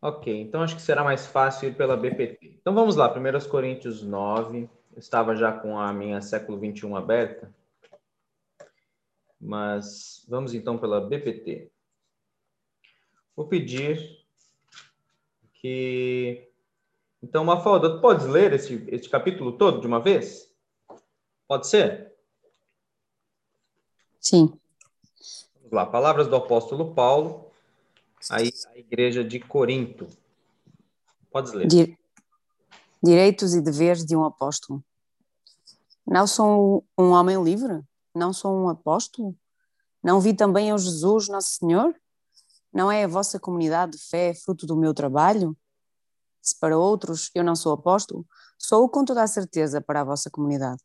Ok, então acho que será mais fácil ir pela BPT. Então vamos lá, 1 Coríntios 9. Eu estava já com a minha século 21 aberta. Mas vamos então pela BPT. Vou pedir que. Então, Mafalda, podes ler esse, esse capítulo todo de uma vez? Pode ser? Sim. Vamos lá, palavras do apóstolo Paulo aí a igreja de Corinto. Pode ler. Direitos e deveres de um apóstolo. Não sou um homem livre? Não sou um apóstolo? Não vi também o Jesus, nosso Senhor? Não é a vossa comunidade de fé fruto do meu trabalho? Se para outros eu não sou apóstolo, sou com toda a certeza para a vossa comunidade.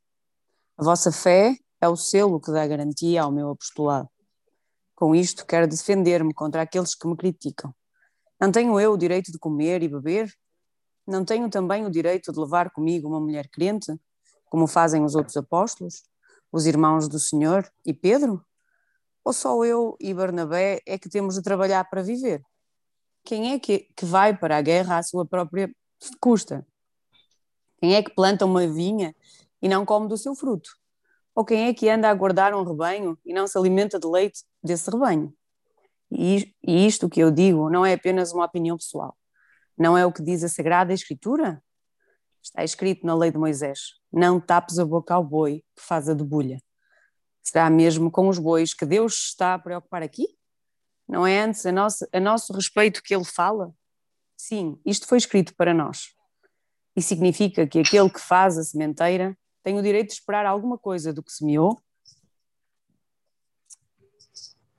A vossa fé é o selo que dá garantia ao meu apostolado. Com isto, quero defender-me contra aqueles que me criticam. Não tenho eu o direito de comer e beber? Não tenho também o direito de levar comigo uma mulher crente, como fazem os outros apóstolos, os irmãos do Senhor e Pedro? Ou só eu e Barnabé é que temos de trabalhar para viver? Quem é que, que vai para a guerra à sua própria custa? Quem é que planta uma vinha e não come do seu fruto? Ou quem é que anda a guardar um rebanho e não se alimenta de leite desse rebanho? E, isto que eu digo não é apenas uma opinião pessoal. Não é o que diz a Sagrada Escritura? Está escrito na lei de Moisés: Não tapes a boca ao boi que faz a debulha. Será mesmo com os bois que Deus está a preocupar aqui? Não é antes a nosso, a nosso respeito que ele fala? Sim, isto foi escrito para nós. E significa que aquele que faz a sementeira tem o direito de esperar alguma coisa do que semeou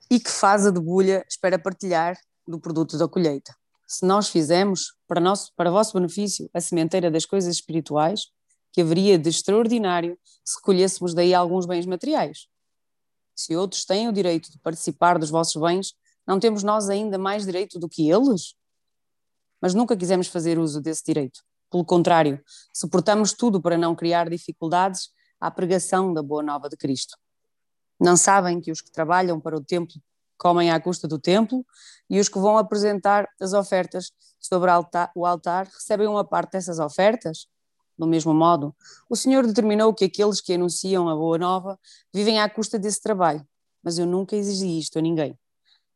e que faz a debulha espera partilhar do produto da colheita. Se nós fizemos, para, nosso, para vosso benefício, a sementeira das coisas espirituais, que haveria de extraordinário se recolhêssemos daí alguns bens materiais? Se outros têm o direito de participar dos vossos bens, não temos nós ainda mais direito do que eles? Mas nunca quisemos fazer uso desse direito. Pelo contrário, suportamos tudo para não criar dificuldades à pregação da boa nova de Cristo. Não sabem que os que trabalham para o templo comem à custa do templo e os que vão apresentar as ofertas sobre o altar recebem uma parte dessas ofertas? Do mesmo modo, o Senhor determinou que aqueles que anunciam a boa nova vivem à custa desse trabalho, mas eu nunca exigi isto a ninguém.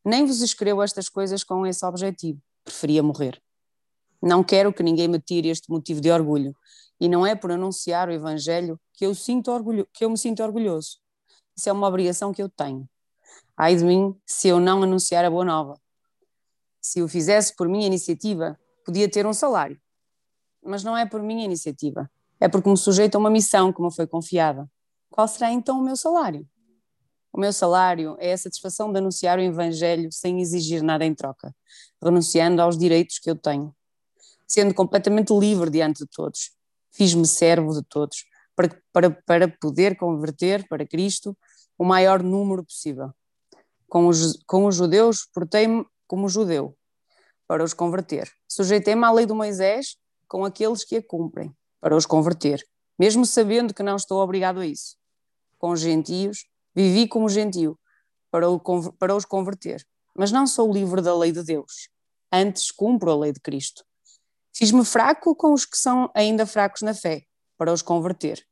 Nem vos escrevo estas coisas com esse objetivo, preferia morrer. Não quero que ninguém me tire este motivo de orgulho, e não é por anunciar o Evangelho que eu, sinto orgulho, que eu me sinto orgulhoso. Isso é uma obrigação que eu tenho. Ai de mim se eu não anunciar a boa nova. Se o fizesse por minha iniciativa, podia ter um salário. Mas não é por minha iniciativa. É porque me sujeito a uma missão que me foi confiada. Qual será então o meu salário? O meu salário é a satisfação de anunciar o Evangelho sem exigir nada em troca, renunciando aos direitos que eu tenho sendo completamente livre diante de todos. Fiz-me servo de todos, para, para, para poder converter para Cristo o maior número possível. Com os, com os judeus, portei-me como judeu, para os converter. Sujeitei-me à lei de Moisés com aqueles que a cumprem, para os converter, mesmo sabendo que não estou obrigado a isso. Com os gentios, vivi como gentio, para, o, para os converter. Mas não sou livre da lei de Deus. Antes cumpro a lei de Cristo Fiz-me fraco com os que são ainda fracos na fé, para os converter.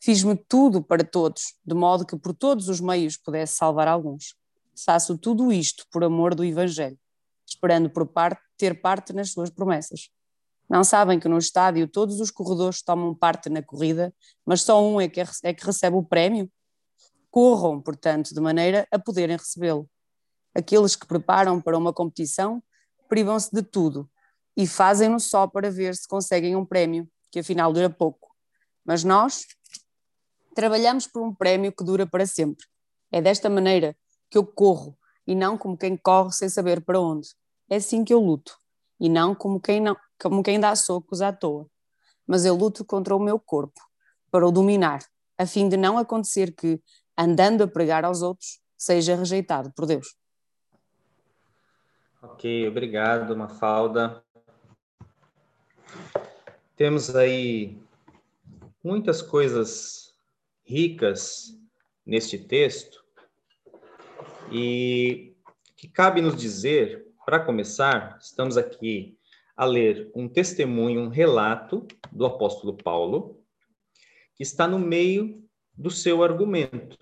Fiz-me tudo para todos, de modo que por todos os meios pudesse salvar alguns. Faço tudo isto por amor do Evangelho, esperando por parte, ter parte nas suas promessas. Não sabem que no estádio todos os corredores tomam parte na corrida, mas só um é que, é que recebe o prémio? Corram, portanto, de maneira a poderem recebê-lo. Aqueles que preparam para uma competição privam-se de tudo e fazem-no só para ver se conseguem um prémio, que afinal dura pouco. Mas nós trabalhamos por um prémio que dura para sempre. É desta maneira que eu corro e não como quem corre sem saber para onde. É assim que eu luto e não como quem não, como quem dá socos à toa. Mas eu luto contra o meu corpo para o dominar, a fim de não acontecer que, andando a pregar aos outros, seja rejeitado por Deus. Ok, obrigado, Mafalda. Temos aí muitas coisas ricas neste texto e que cabe nos dizer, para começar, estamos aqui a ler um testemunho, um relato do apóstolo Paulo, que está no meio do seu argumento.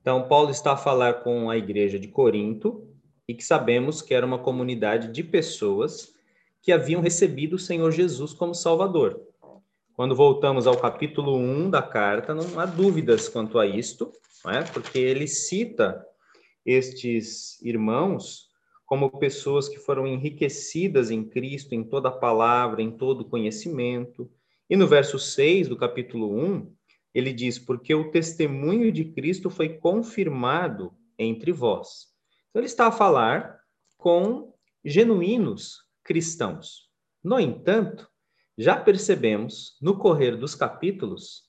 Então, Paulo está a falar com a igreja de Corinto, e que sabemos que era uma comunidade de pessoas que haviam recebido o Senhor Jesus como Salvador. Quando voltamos ao capítulo 1 da carta, não há dúvidas quanto a isto, é? porque ele cita estes irmãos como pessoas que foram enriquecidas em Cristo, em toda a palavra, em todo o conhecimento. E no verso 6 do capítulo 1, ele diz: Porque o testemunho de Cristo foi confirmado entre vós. Então, ele está a falar com genuínos cristãos. No entanto, já percebemos no correr dos capítulos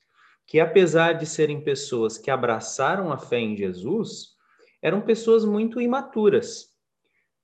que, apesar de serem pessoas que abraçaram a fé em Jesus, eram pessoas muito imaturas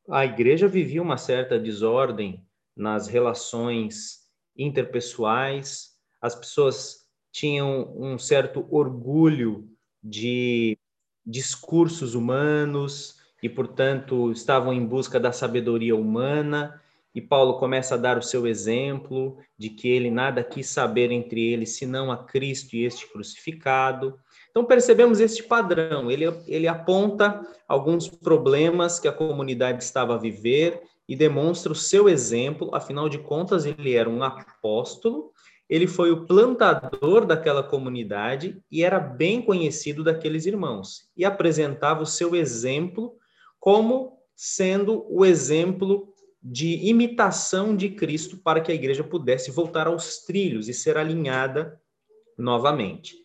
a igreja vivia uma certa desordem nas relações interpessoais, as pessoas tinham um certo orgulho de discursos humanos e, portanto, estavam em busca da sabedoria humana. E Paulo começa a dar o seu exemplo de que ele nada quis saber entre eles senão a Cristo e este crucificado. Então percebemos este padrão. Ele, ele aponta alguns problemas que a comunidade estava a viver e demonstra o seu exemplo. Afinal de contas, ele era um apóstolo, ele foi o plantador daquela comunidade e era bem conhecido daqueles irmãos. E apresentava o seu exemplo como sendo o exemplo de imitação de Cristo para que a igreja pudesse voltar aos trilhos e ser alinhada novamente.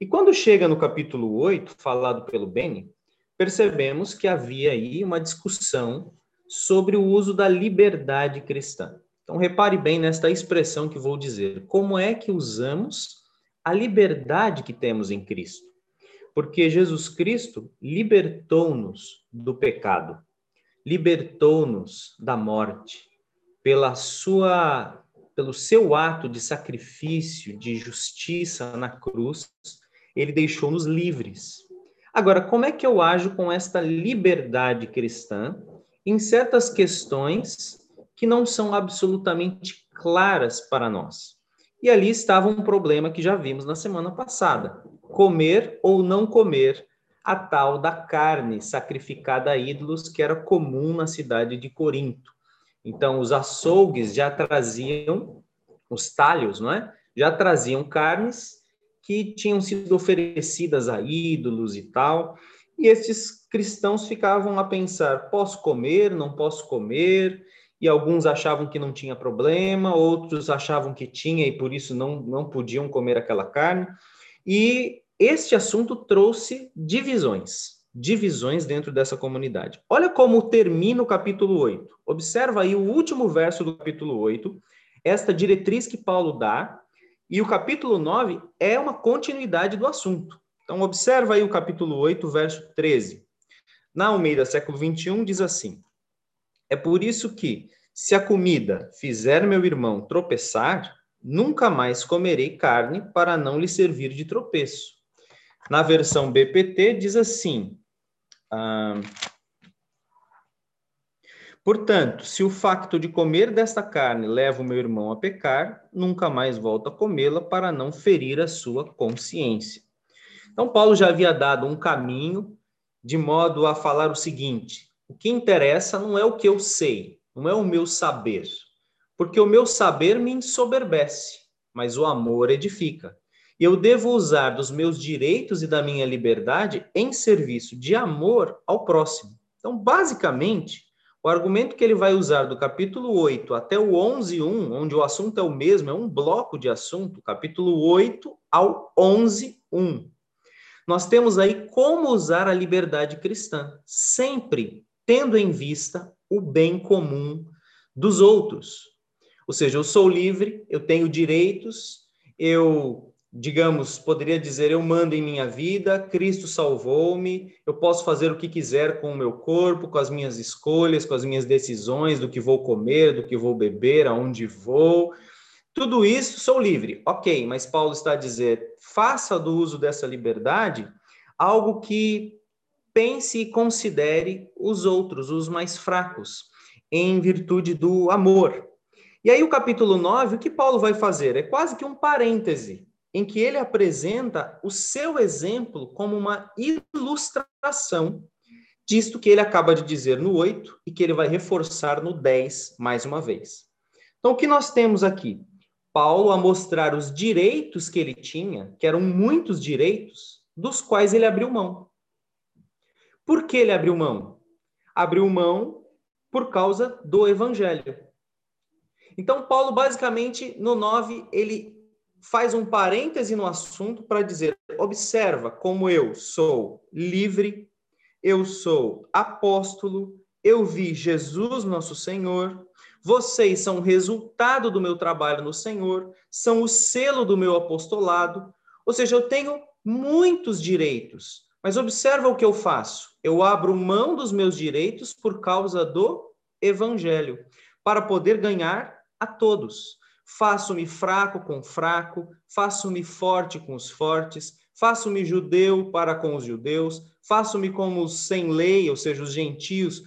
E quando chega no capítulo 8, falado pelo Beni, percebemos que havia aí uma discussão sobre o uso da liberdade cristã. Então, repare bem nesta expressão que vou dizer. Como é que usamos a liberdade que temos em Cristo? Porque Jesus Cristo libertou-nos do pecado, libertou-nos da morte, pela sua pelo seu ato de sacrifício, de justiça na cruz, ele deixou-nos livres. Agora, como é que eu ajo com esta liberdade cristã em certas questões que não são absolutamente claras para nós? E ali estava um problema que já vimos na semana passada: comer ou não comer a tal da carne sacrificada a ídolos que era comum na cidade de Corinto. Então, os açougues já traziam, os talhos, não é? Já traziam carnes que tinham sido oferecidas a ídolos e tal. E esses cristãos ficavam a pensar: posso comer, não posso comer? E alguns achavam que não tinha problema, outros achavam que tinha e por isso não, não podiam comer aquela carne. E este assunto trouxe divisões, divisões dentro dessa comunidade. Olha como termina o capítulo 8. Observa aí o último verso do capítulo 8, esta diretriz que Paulo dá e o capítulo 9 é uma continuidade do assunto. Então, observa aí o capítulo 8, verso 13. Na Almeida, século 21, diz assim: É por isso que, se a comida fizer meu irmão tropeçar, nunca mais comerei carne para não lhe servir de tropeço. Na versão BPT, diz assim: ah, Portanto, se o facto de comer desta carne leva o meu irmão a pecar, nunca mais volto a comê-la para não ferir a sua consciência. Então, Paulo já havia dado um caminho de modo a falar o seguinte: o que interessa não é o que eu sei, não é o meu saber, porque o meu saber me ensoberbece, mas o amor edifica. Eu devo usar dos meus direitos e da minha liberdade em serviço de amor ao próximo. Então, basicamente, o argumento que ele vai usar do capítulo 8 até o 11.1, onde o assunto é o mesmo, é um bloco de assunto, capítulo 8 ao 11.1. Nós temos aí como usar a liberdade cristã, sempre tendo em vista o bem comum dos outros. Ou seja, eu sou livre, eu tenho direitos, eu digamos, poderia dizer: eu mando em minha vida, Cristo salvou-me, eu posso fazer o que quiser com o meu corpo, com as minhas escolhas, com as minhas decisões, do que vou comer, do que vou beber, aonde vou. Tudo isso sou livre. Ok, mas Paulo está a dizer: faça do uso dessa liberdade algo que pense e considere os outros, os mais fracos. em virtude do amor. E aí, o capítulo 9, o que Paulo vai fazer? É quase que um parêntese, em que ele apresenta o seu exemplo como uma ilustração disto que ele acaba de dizer no 8 e que ele vai reforçar no 10 mais uma vez. Então, o que nós temos aqui? Paulo a mostrar os direitos que ele tinha, que eram muitos direitos, dos quais ele abriu mão. Por que ele abriu mão? Abriu mão por causa do evangelho. Então, Paulo, basicamente, no 9, ele faz um parêntese no assunto para dizer: observa como eu sou livre, eu sou apóstolo, eu vi Jesus, nosso Senhor, vocês são resultado do meu trabalho no Senhor, são o selo do meu apostolado, ou seja, eu tenho muitos direitos, mas observa o que eu faço. Eu abro mão dos meus direitos por causa do evangelho, para poder ganhar a todos. Faço-me fraco com fraco, faço-me forte com os fortes, faço-me judeu para com os judeus, faço-me como os sem lei, ou seja, os gentios,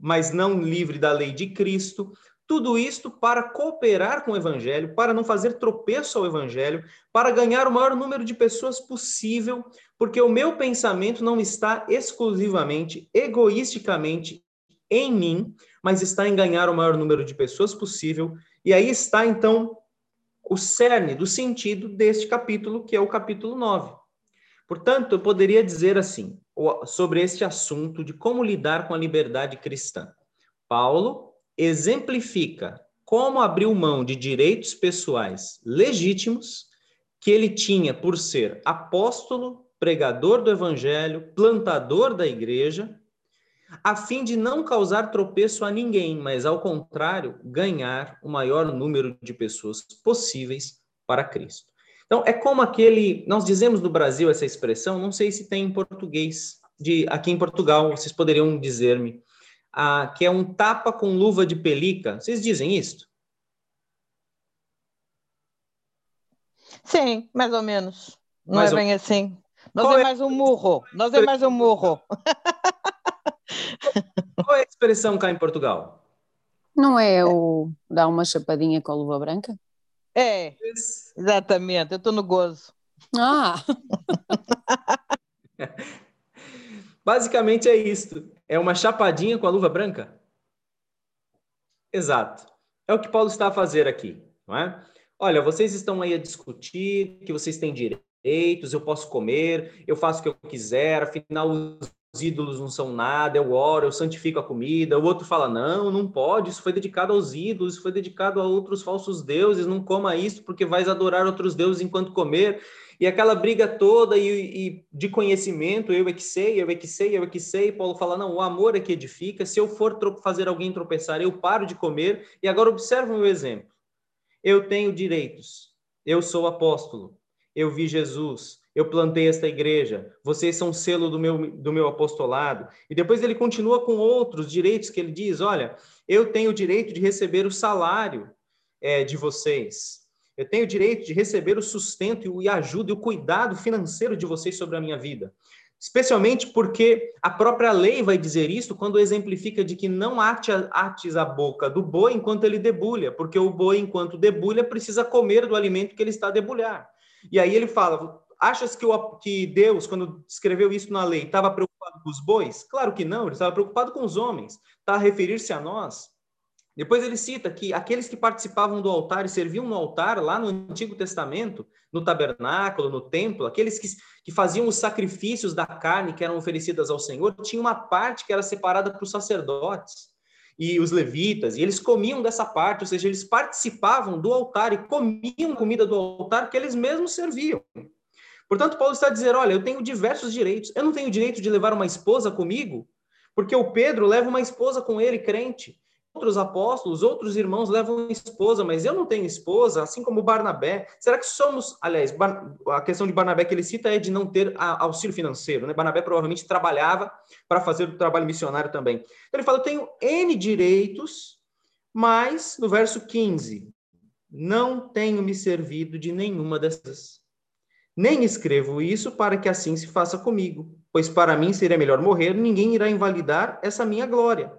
mas não livre da lei de Cristo. Tudo isto para cooperar com o evangelho, para não fazer tropeço ao evangelho, para ganhar o maior número de pessoas possível, porque o meu pensamento não está exclusivamente, egoisticamente em mim, mas está em ganhar o maior número de pessoas possível. E aí está, então, o cerne do sentido deste capítulo, que é o capítulo 9. Portanto, eu poderia dizer assim, sobre este assunto de como lidar com a liberdade cristã. Paulo exemplifica como abriu mão de direitos pessoais legítimos que ele tinha por ser apóstolo, pregador do evangelho, plantador da igreja, a fim de não causar tropeço a ninguém, mas ao contrário, ganhar o maior número de pessoas possíveis para Cristo. Então, é como aquele. Nós dizemos no Brasil essa expressão, não sei se tem em português, de aqui em Portugal, vocês poderiam dizer-me, ah, que é um tapa com luva de pelica. Vocês dizem isso? Sim, mais ou menos. Não mais é bem assim. Nós Qual é, é mais um murro. Nós é mais um murro. Qual é a expressão cá em Portugal? Não é o dar uma chapadinha com a luva branca? É, exatamente. Eu estou no gozo. Ah! Basicamente é isso. É uma chapadinha com a luva branca? Exato. É o que Paulo está a fazer aqui, não é? Olha, vocês estão aí a discutir que vocês têm direitos, eu posso comer, eu faço o que eu quiser, afinal os ídolos não são nada, eu oro, eu santifico a comida. O outro fala: não, não pode, isso foi dedicado aos ídolos, isso foi dedicado a outros falsos deuses, não coma isso porque vais adorar outros deuses enquanto comer. E aquela briga toda e, e, de conhecimento, eu é que sei, eu é que sei, eu é que sei. Paulo fala: não, o amor é que edifica. Se eu for fazer alguém tropeçar, eu paro de comer. E agora observa o meu exemplo. Eu tenho direitos, eu sou apóstolo, eu vi Jesus, eu plantei esta igreja, vocês são selo do meu, do meu apostolado. E depois ele continua com outros direitos que ele diz: olha, eu tenho o direito de receber o salário é, de vocês. Eu tenho o direito de receber o sustento e a ajuda e o cuidado financeiro de vocês sobre a minha vida. Especialmente porque a própria lei vai dizer isso quando exemplifica de que não ates a boca do boi enquanto ele debulha, porque o boi, enquanto debulha, precisa comer do alimento que ele está a debulhar. E aí ele fala: Achas que, o, que Deus, quando escreveu isso na lei, estava preocupado com os bois? Claro que não, ele estava preocupado com os homens. Está a referir-se a nós. Depois ele cita que aqueles que participavam do altar e serviam no altar, lá no Antigo Testamento, no tabernáculo, no templo, aqueles que, que faziam os sacrifícios da carne que eram oferecidas ao Senhor, tinha uma parte que era separada para os sacerdotes e os levitas, e eles comiam dessa parte, ou seja, eles participavam do altar e comiam comida do altar que eles mesmos serviam. Portanto, Paulo está dizendo: olha, eu tenho diversos direitos. Eu não tenho direito de levar uma esposa comigo, porque o Pedro leva uma esposa com ele, crente. Outros apóstolos, outros irmãos levam esposa, mas eu não tenho esposa, assim como Barnabé. Será que somos, aliás, a questão de Barnabé que ele cita é de não ter auxílio financeiro, né? Barnabé provavelmente trabalhava para fazer o trabalho missionário também. Então ele fala: eu tenho N direitos, mas no verso 15, não tenho me servido de nenhuma dessas nem escrevo isso para que assim se faça comigo, pois para mim seria melhor morrer, ninguém irá invalidar essa minha glória.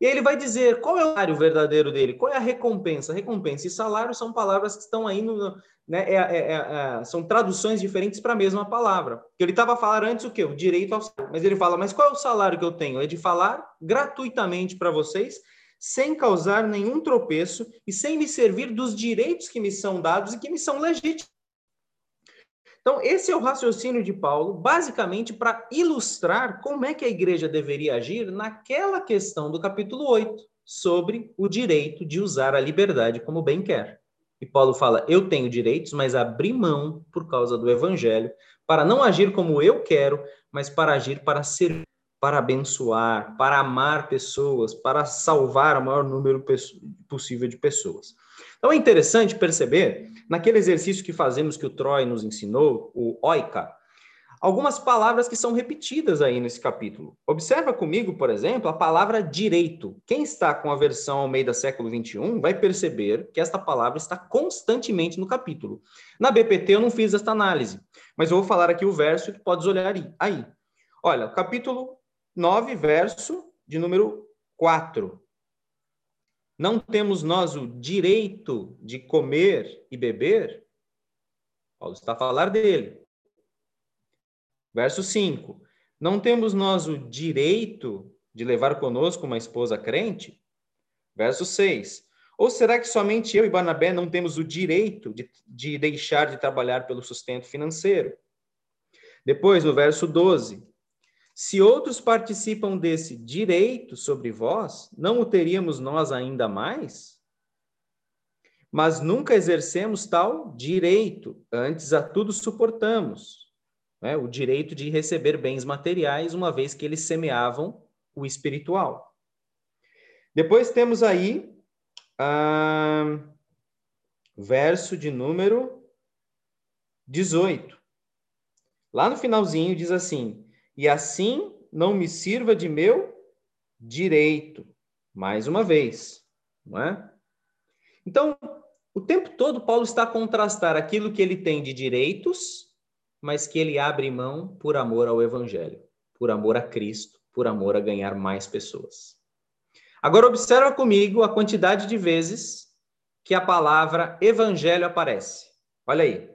E ele vai dizer qual é o salário verdadeiro dele, qual é a recompensa. Recompensa e salário são palavras que estão aí no, né, é, é, é, são traduções diferentes para a mesma palavra. Ele estava falando antes o quê? O direito ao salário. Mas ele fala, mas qual é o salário que eu tenho? É de falar gratuitamente para vocês, sem causar nenhum tropeço e sem me servir dos direitos que me são dados e que me são legítimos. Então, esse é o raciocínio de Paulo, basicamente para ilustrar como é que a igreja deveria agir naquela questão do capítulo 8, sobre o direito de usar a liberdade como bem quer. E Paulo fala: eu tenho direitos, mas abri mão por causa do evangelho, para não agir como eu quero, mas para agir para servir, para abençoar, para amar pessoas, para salvar o maior número possível de pessoas. Então é interessante perceber, naquele exercício que fazemos que o Troy nos ensinou, o oika, algumas palavras que são repetidas aí nesse capítulo. Observa comigo, por exemplo, a palavra direito. Quem está com a versão ao meio da século 21 vai perceber que esta palavra está constantemente no capítulo. Na BPT eu não fiz esta análise, mas eu vou falar aqui o verso que podes olhar aí. Olha, capítulo 9, verso de número 4. Não temos nós o direito de comer e beber? Paulo está a falar dele. Verso 5. Não temos nós o direito de levar conosco uma esposa crente? Verso 6. Ou será que somente eu e Barnabé não temos o direito de, de deixar de trabalhar pelo sustento financeiro? Depois, no verso 12. Se outros participam desse direito sobre vós, não o teríamos nós ainda mais? Mas nunca exercemos tal direito, antes a tudo suportamos. Né? O direito de receber bens materiais, uma vez que eles semeavam o espiritual. Depois temos aí, ah, verso de número 18. Lá no finalzinho diz assim: e assim não me sirva de meu direito. Mais uma vez, não é? Então, o tempo todo Paulo está a contrastar aquilo que ele tem de direitos, mas que ele abre mão por amor ao evangelho, por amor a Cristo, por amor a ganhar mais pessoas. Agora observa comigo a quantidade de vezes que a palavra evangelho aparece. Olha aí.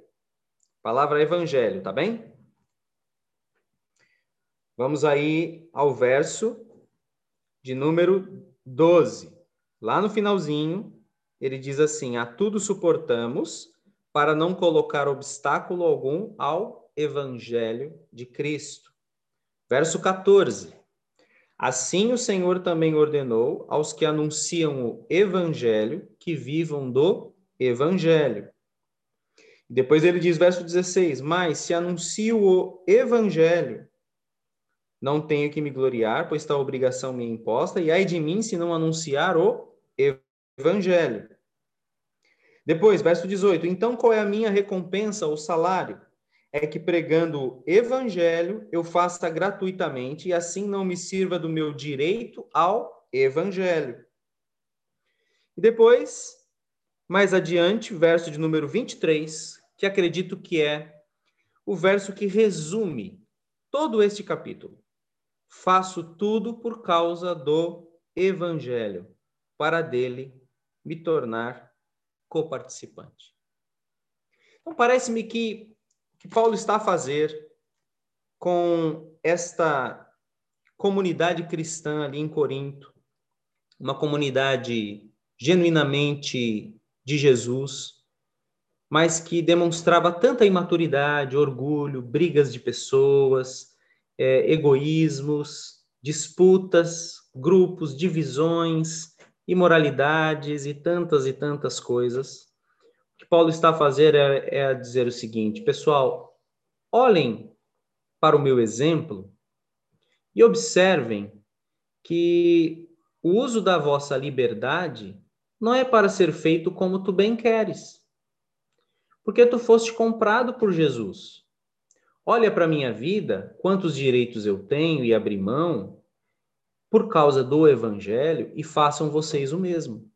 Palavra evangelho, tá bem? Vamos aí ao verso de número 12. Lá no finalzinho, ele diz assim: A tudo suportamos para não colocar obstáculo algum ao evangelho de Cristo. Verso 14. Assim o Senhor também ordenou aos que anunciam o evangelho que vivam do evangelho. Depois ele diz, verso 16: Mas se anuncio o evangelho, não tenho que me gloriar, pois tal obrigação me é imposta, e ai de mim se não anunciar o evangelho. Depois, verso 18. Então, qual é a minha recompensa ou salário? É que pregando o evangelho eu faça gratuitamente e assim não me sirva do meu direito ao evangelho. E depois, mais adiante, verso de número 23, que acredito que é o verso que resume todo este capítulo. Faço tudo por causa do Evangelho, para dele me tornar coparticipante. Então, parece-me que que Paulo está a fazer com esta comunidade cristã ali em Corinto, uma comunidade genuinamente de Jesus, mas que demonstrava tanta imaturidade, orgulho, brigas de pessoas, é, egoísmos, disputas, grupos, divisões, imoralidades e tantas e tantas coisas. O que Paulo está a fazer é, é dizer o seguinte, pessoal, olhem para o meu exemplo e observem que o uso da vossa liberdade não é para ser feito como tu bem queres. Porque tu foste comprado por Jesus. Olha para a minha vida, quantos direitos eu tenho e abri mão por causa do evangelho e façam vocês o mesmo.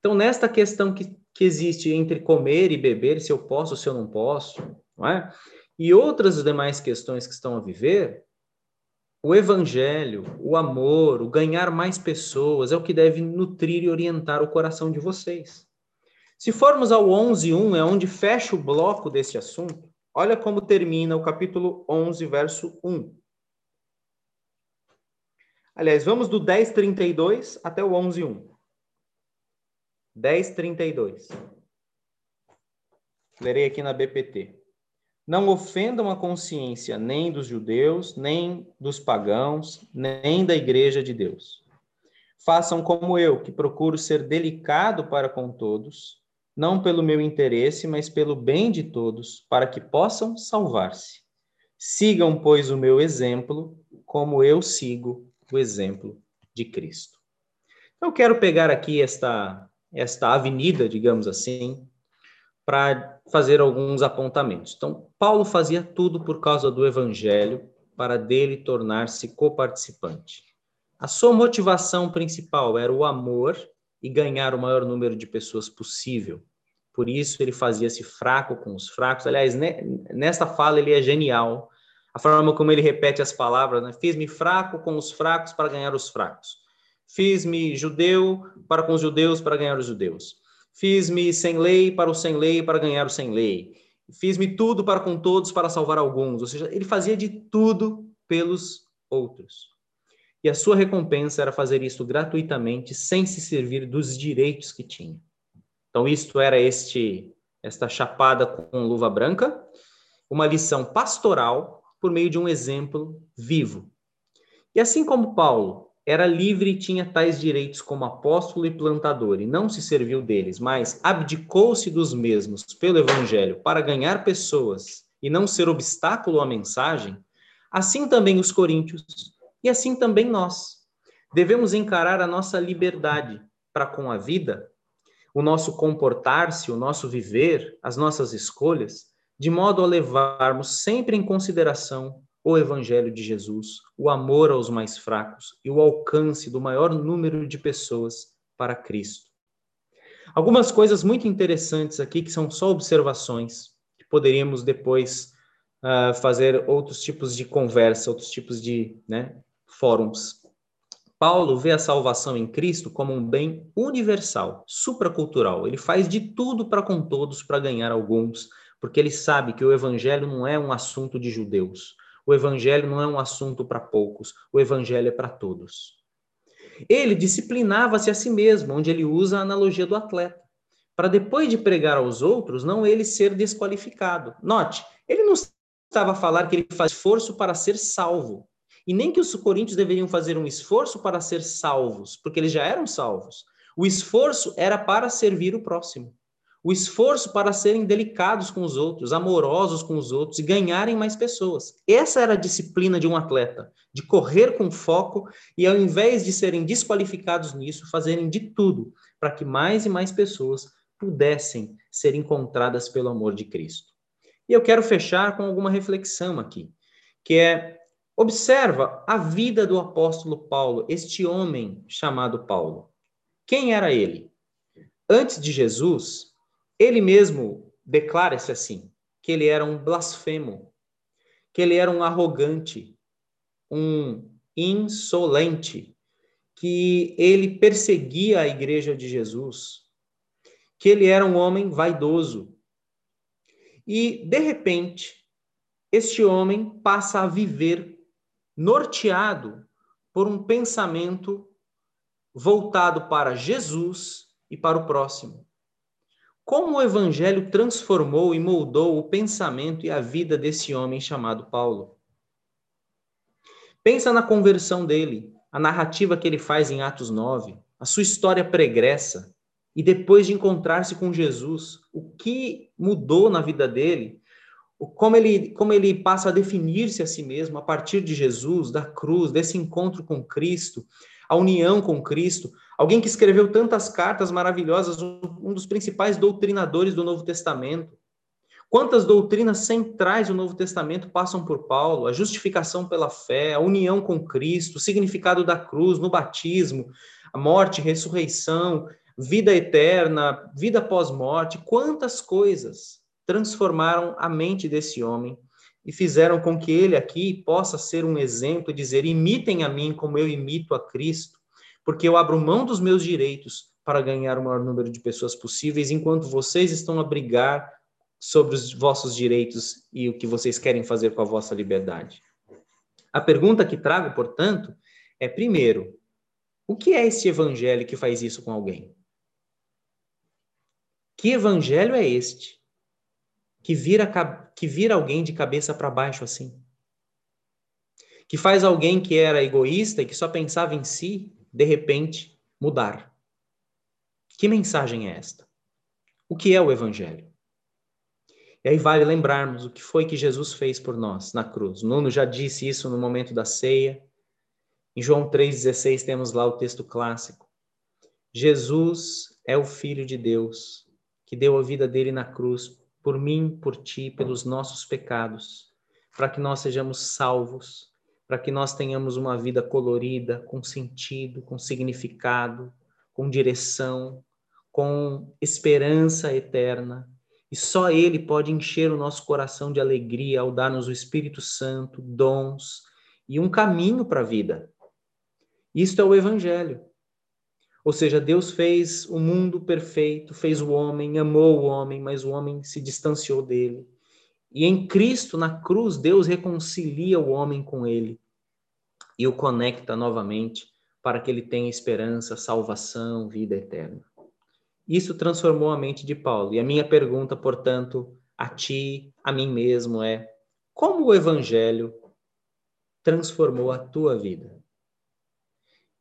Então, nesta questão que, que existe entre comer e beber, se eu posso, se eu não posso, não é? E outras demais questões que estão a viver, o evangelho, o amor, o ganhar mais pessoas é o que deve nutrir e orientar o coração de vocês. Se formos ao 11:1, é onde fecha o bloco desse assunto. Olha como termina o capítulo 11, verso 1. Aliás, vamos do 10:32 até o 11:1. 10:32. Lerei aqui na BPT. Não ofendam a consciência nem dos judeus, nem dos pagãos, nem da igreja de Deus. Façam como eu, que procuro ser delicado para com todos, não pelo meu interesse, mas pelo bem de todos, para que possam salvar-se. Sigam, pois, o meu exemplo, como eu sigo o exemplo de Cristo. Eu quero pegar aqui esta esta avenida, digamos assim, para fazer alguns apontamentos. Então, Paulo fazia tudo por causa do evangelho, para dele tornar-se coparticipante. A sua motivação principal era o amor e ganhar o maior número de pessoas possível. Por isso ele fazia-se fraco com os fracos. Aliás, nesta fala ele é genial. A forma como ele repete as palavras, né? Fiz-me fraco com os fracos para ganhar os fracos. Fiz-me judeu para com os judeus para ganhar os judeus. Fiz-me sem lei para o sem lei para ganhar o sem lei. Fiz-me tudo para com todos para salvar alguns. Ou seja, ele fazia de tudo pelos outros. E a sua recompensa era fazer isso gratuitamente, sem se servir dos direitos que tinha. Então, isto era este esta chapada com luva branca, uma lição pastoral por meio de um exemplo vivo. E assim como Paulo era livre e tinha tais direitos como apóstolo e plantador, e não se serviu deles, mas abdicou-se dos mesmos pelo evangelho para ganhar pessoas e não ser obstáculo à mensagem, assim também os coríntios e assim também nós. Devemos encarar a nossa liberdade para com a vida, o nosso comportar-se, o nosso viver, as nossas escolhas, de modo a levarmos sempre em consideração o Evangelho de Jesus, o amor aos mais fracos e o alcance do maior número de pessoas para Cristo. Algumas coisas muito interessantes aqui que são só observações, que poderíamos depois uh, fazer outros tipos de conversa, outros tipos de né, fóruns. Paulo vê a salvação em Cristo como um bem universal, supracultural. Ele faz de tudo para com todos para ganhar alguns, porque ele sabe que o evangelho não é um assunto de judeus. O evangelho não é um assunto para poucos, o evangelho é para todos. Ele disciplinava-se a si mesmo, onde ele usa a analogia do atleta, para depois de pregar aos outros, não ele ser desqualificado. Note, ele não estava a falar que ele faz esforço para ser salvo, e nem que os coríntios deveriam fazer um esforço para ser salvos, porque eles já eram salvos. O esforço era para servir o próximo o esforço para serem delicados com os outros, amorosos com os outros e ganharem mais pessoas. Essa era a disciplina de um atleta, de correr com foco e, ao invés de serem desqualificados nisso, fazerem de tudo para que mais e mais pessoas pudessem ser encontradas pelo amor de Cristo. E eu quero fechar com alguma reflexão aqui, que é observa a vida do apóstolo Paulo, este homem chamado Paulo. Quem era ele? Antes de Jesus, ele mesmo declara-se assim, que ele era um blasfemo, que ele era um arrogante, um insolente, que ele perseguia a igreja de Jesus, que ele era um homem vaidoso. E, de repente, este homem passa a viver norteado por um pensamento voltado para Jesus e para o próximo. Como o evangelho transformou e moldou o pensamento e a vida desse homem chamado Paulo? Pensa na conversão dele, a narrativa que ele faz em Atos 9, a sua história pregressa, e depois de encontrar-se com Jesus, o que mudou na vida dele, como ele, como ele passa a definir-se a si mesmo a partir de Jesus, da cruz, desse encontro com Cristo, a união com Cristo, Alguém que escreveu tantas cartas maravilhosas, um dos principais doutrinadores do Novo Testamento. Quantas doutrinas centrais do Novo Testamento passam por Paulo? A justificação pela fé, a união com Cristo, o significado da cruz no batismo, a morte, ressurreição, vida eterna, vida pós-morte. Quantas coisas transformaram a mente desse homem e fizeram com que ele aqui possa ser um exemplo e dizer: imitem a mim como eu imito a Cristo, porque eu abro mão dos meus direitos para ganhar o maior número de pessoas possíveis, enquanto vocês estão a brigar sobre os vossos direitos e o que vocês querem fazer com a vossa liberdade. A pergunta que trago, portanto, é: primeiro, o que é este evangelho que faz isso com alguém? Que evangelho é este que vira, que vira alguém de cabeça para baixo assim? Que faz alguém que era egoísta e que só pensava em si, de repente, mudar? Que mensagem é esta? O que é o evangelho? E aí vale lembrarmos o que foi que Jesus fez por nós na cruz. Nuno já disse isso no momento da ceia. Em João 3,16 temos lá o texto clássico. Jesus é o Filho de Deus que deu a vida dele na cruz por mim, por ti, pelos nossos pecados, para que nós sejamos salvos, para que nós tenhamos uma vida colorida, com sentido, com significado, com direção, com esperança eterna e só Ele pode encher o nosso coração de alegria ao dar-nos o Espírito Santo, dons e um caminho para a vida. Isto é o Evangelho. Ou seja, Deus fez o mundo perfeito, fez o homem, amou o homem, mas o homem se distanciou dele. E em Cristo, na cruz, Deus reconcilia o homem com ele e o conecta novamente para que ele tenha esperança, salvação, vida eterna. Isso transformou a mente de Paulo. E a minha pergunta, portanto, a ti, a mim mesmo é: como o evangelho transformou a tua vida?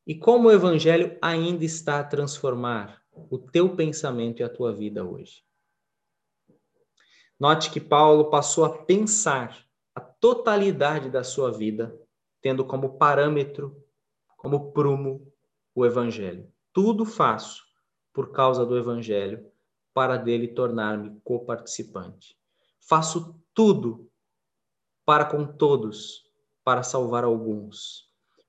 E como o evangelho ainda está a transformar o teu pensamento e a tua vida hoje? Note que Paulo passou a pensar a totalidade da sua vida, tendo como parâmetro, como prumo, o evangelho. Tudo faço por causa do Evangelho, para dele tornar-me coparticipante. Faço tudo para com todos, para salvar alguns.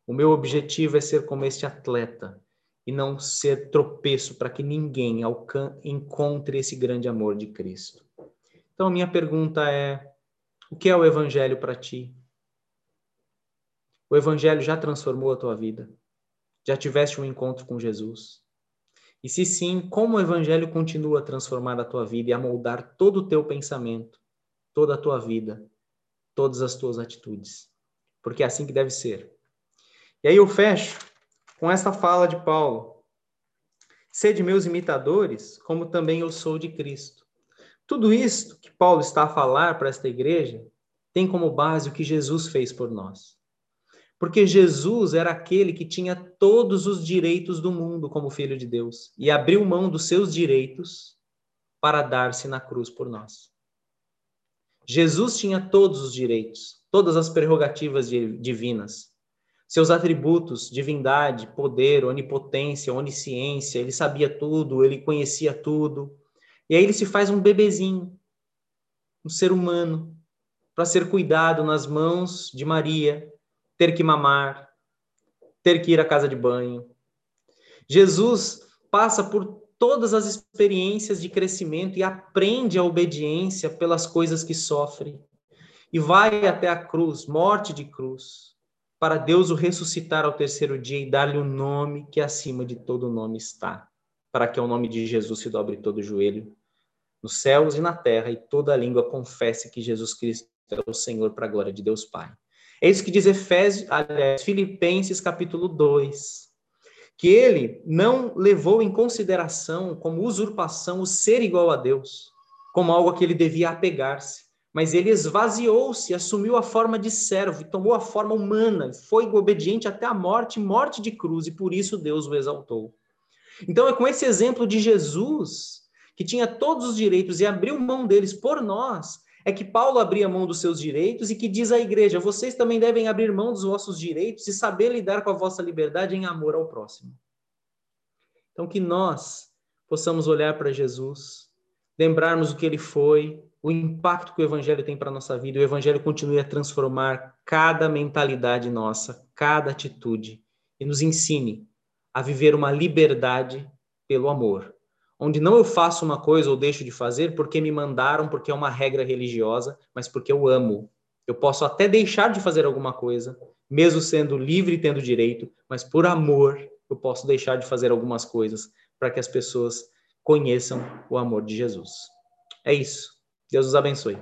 O meu objetivo é ser como este atleta e não ser tropeço para que ninguém encontre esse grande amor de Cristo. Então, minha pergunta é: o que é o Evangelho para ti? O Evangelho já transformou a tua vida? Já tiveste um encontro com Jesus? E se sim, como o evangelho continua a transformar a tua vida e a moldar todo o teu pensamento, toda a tua vida, todas as tuas atitudes. Porque é assim que deve ser. E aí eu fecho com essa fala de Paulo: Sede meus imitadores, como também eu sou de Cristo. Tudo isso que Paulo está a falar para esta igreja tem como base o que Jesus fez por nós. Porque Jesus era aquele que tinha todos os direitos do mundo como filho de Deus e abriu mão dos seus direitos para dar-se na cruz por nós. Jesus tinha todos os direitos, todas as prerrogativas divinas, seus atributos, divindade, poder, onipotência, onisciência, ele sabia tudo, ele conhecia tudo. E aí ele se faz um bebezinho, um ser humano, para ser cuidado nas mãos de Maria, ter que mamar, ter que ir à casa de banho. Jesus passa por todas as experiências de crescimento e aprende a obediência pelas coisas que sofre. E vai até a cruz, morte de cruz, para Deus o ressuscitar ao terceiro dia e dar-lhe o um nome que acima de todo nome está, para que ao nome de Jesus se dobre todo o joelho, nos céus e na terra, e toda língua confesse que Jesus Cristo é o Senhor para a glória de Deus Pai. É isso que diz Efésios, aliás, Filipenses capítulo 2. Que ele não levou em consideração como usurpação o ser igual a Deus, como algo a que ele devia apegar-se, mas ele esvaziou-se, assumiu a forma de servo tomou a forma humana, foi obediente até a morte, morte de cruz, e por isso Deus o exaltou. Então é com esse exemplo de Jesus, que tinha todos os direitos e abriu mão deles por nós, é que Paulo abria mão dos seus direitos e que diz à igreja: vocês também devem abrir mão dos vossos direitos e saber lidar com a vossa liberdade em amor ao próximo. Então, que nós possamos olhar para Jesus, lembrarmos o que ele foi, o impacto que o evangelho tem para a nossa vida, o evangelho continue a transformar cada mentalidade nossa, cada atitude, e nos ensine a viver uma liberdade pelo amor onde não eu faço uma coisa ou deixo de fazer porque me mandaram, porque é uma regra religiosa, mas porque eu amo Eu posso até deixar de fazer alguma coisa, mesmo sendo livre e tendo direito, mas por amor eu posso deixar de fazer algumas coisas para que as pessoas conheçam o amor de Jesus. É isso. Deus os abençoe.